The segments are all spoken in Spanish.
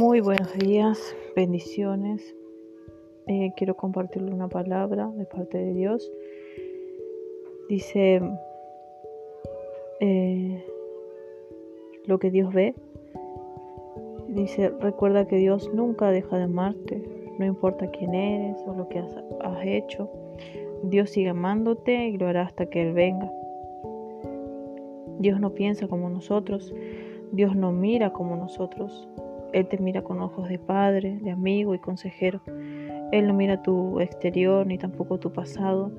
Muy buenos días, bendiciones. Eh, quiero compartirle una palabra de parte de Dios. Dice eh, lo que Dios ve. Dice, recuerda que Dios nunca deja de amarte, no importa quién eres o lo que has, has hecho. Dios sigue amándote y lo hará hasta que Él venga. Dios no piensa como nosotros, Dios no mira como nosotros. Él te mira con ojos de padre, de amigo y consejero. Él no mira tu exterior ni tampoco tu pasado.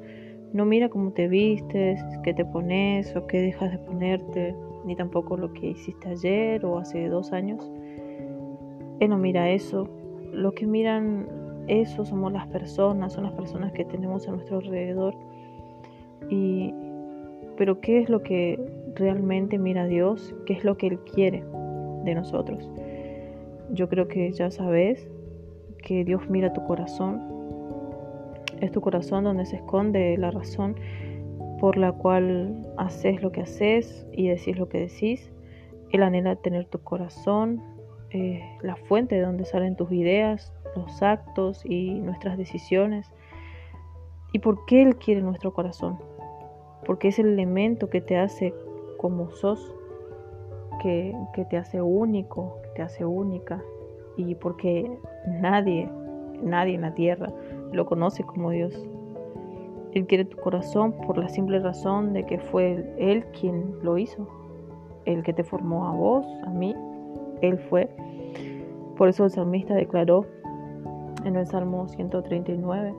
No mira cómo te vistes, qué te pones o qué dejas de ponerte, ni tampoco lo que hiciste ayer o hace dos años. Él no mira eso. Lo que miran eso somos las personas, son las personas que tenemos a nuestro alrededor. Y pero ¿qué es lo que realmente mira Dios? ¿Qué es lo que Él quiere de nosotros? Yo creo que ya sabes que Dios mira tu corazón. Es tu corazón donde se esconde la razón por la cual haces lo que haces y decís lo que decís. Él anhela tener tu corazón, eh, la fuente de donde salen tus ideas, los actos y nuestras decisiones. ¿Y por qué Él quiere nuestro corazón? porque es el elemento que te hace como sos, que, te hace único, que te hace única, y porque nadie, nadie en la tierra lo conoce como Dios. Él quiere tu corazón por la simple razón de que fue Él quien lo hizo, el que te formó a vos, a mí, Él fue. Por eso el salmista declaró en el Salmo 139,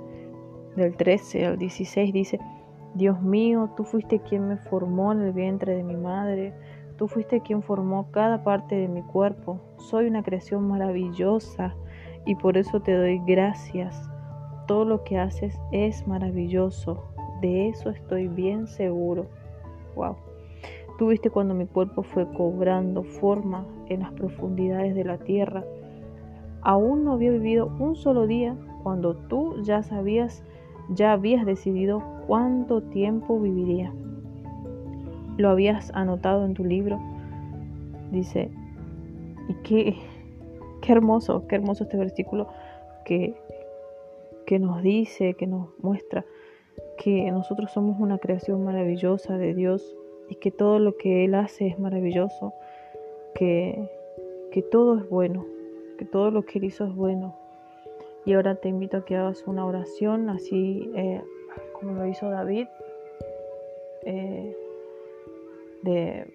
del 13 al 16, dice, Dios mío, tú fuiste quien me formó en el vientre de mi madre, tú fuiste quien formó cada parte de mi cuerpo. Soy una creación maravillosa y por eso te doy gracias. Todo lo que haces es maravilloso, de eso estoy bien seguro. Wow. Tú viste cuando mi cuerpo fue cobrando forma en las profundidades de la tierra. Aún no había vivido un solo día cuando tú ya sabías ya habías decidido cuánto tiempo viviría. Lo habías anotado en tu libro. Dice, y qué, qué hermoso, qué hermoso este versículo que, que nos dice, que nos muestra que nosotros somos una creación maravillosa de Dios y que todo lo que Él hace es maravilloso, que, que todo es bueno, que todo lo que Él hizo es bueno, y ahora te invito a que hagas una oración, así eh, como lo hizo David, eh, de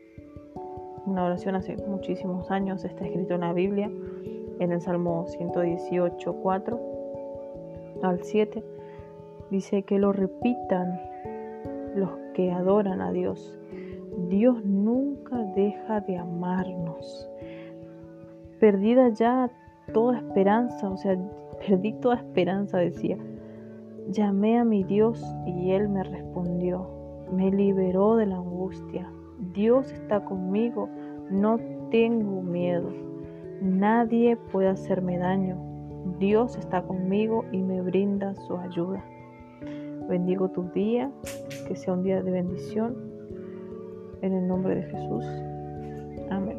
una oración hace muchísimos años, está escrito en la Biblia, en el Salmo 118, 4 al 7. Dice que lo repitan los que adoran a Dios. Dios nunca deja de amarnos. Perdida ya toda esperanza, o sea, Perdí toda esperanza, decía. Llamé a mi Dios y Él me respondió. Me liberó de la angustia. Dios está conmigo. No tengo miedo. Nadie puede hacerme daño. Dios está conmigo y me brinda su ayuda. Bendigo tu día, que sea un día de bendición. En el nombre de Jesús. Amén.